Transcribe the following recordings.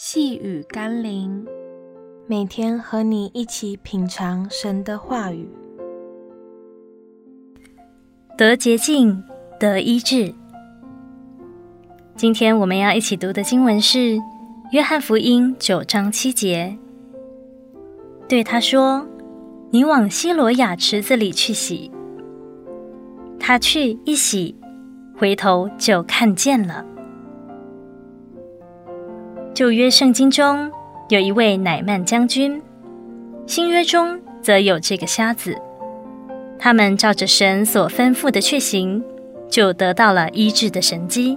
细雨甘霖，每天和你一起品尝神的话语，得洁净，得医治。今天我们要一起读的经文是《约翰福音》九章七节，对他说：“你往西罗亚池子里去洗。”他去一洗，回头就看见了。旧约圣经中有一位乃曼将军，新约中则有这个瞎子。他们照着神所吩咐的去行，就得到了医治的神迹。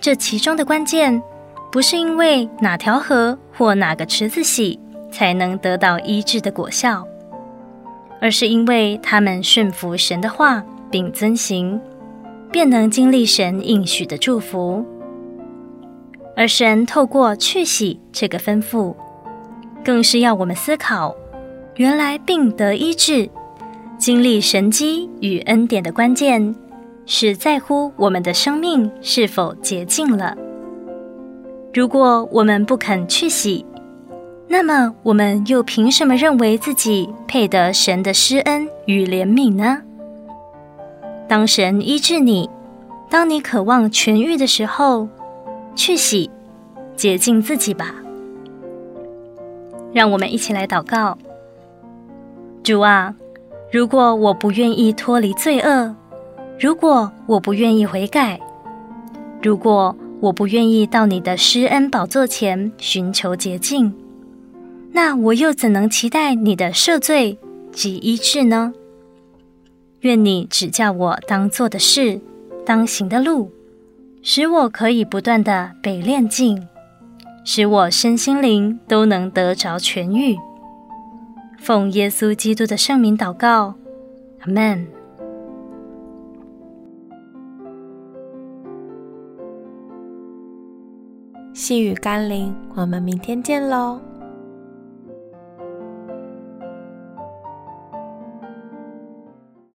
这其中的关键，不是因为哪条河或哪个池子洗才能得到医治的果效，而是因为他们顺服神的话并遵行，便能经历神应许的祝福。而神透过去洗这个吩咐，更是要我们思考，原来病得医治、经历神迹与恩典的关键，是在乎我们的生命是否洁净了。如果我们不肯去洗，那么我们又凭什么认为自己配得神的施恩与怜悯呢？当神医治你，当你渴望痊愈的时候，去洗，洁净自己吧。让我们一起来祷告：主啊，如果我不愿意脱离罪恶，如果我不愿意悔改，如果我不愿意到你的施恩宝座前寻求洁净，那我又怎能期待你的赦罪及医治呢？愿你指教我当做的事，当行的路。使我可以不断的被炼净，使我身心灵都能得着痊愈。奉耶稣基督的圣名祷告，阿门。细雨甘霖，我们明天见喽。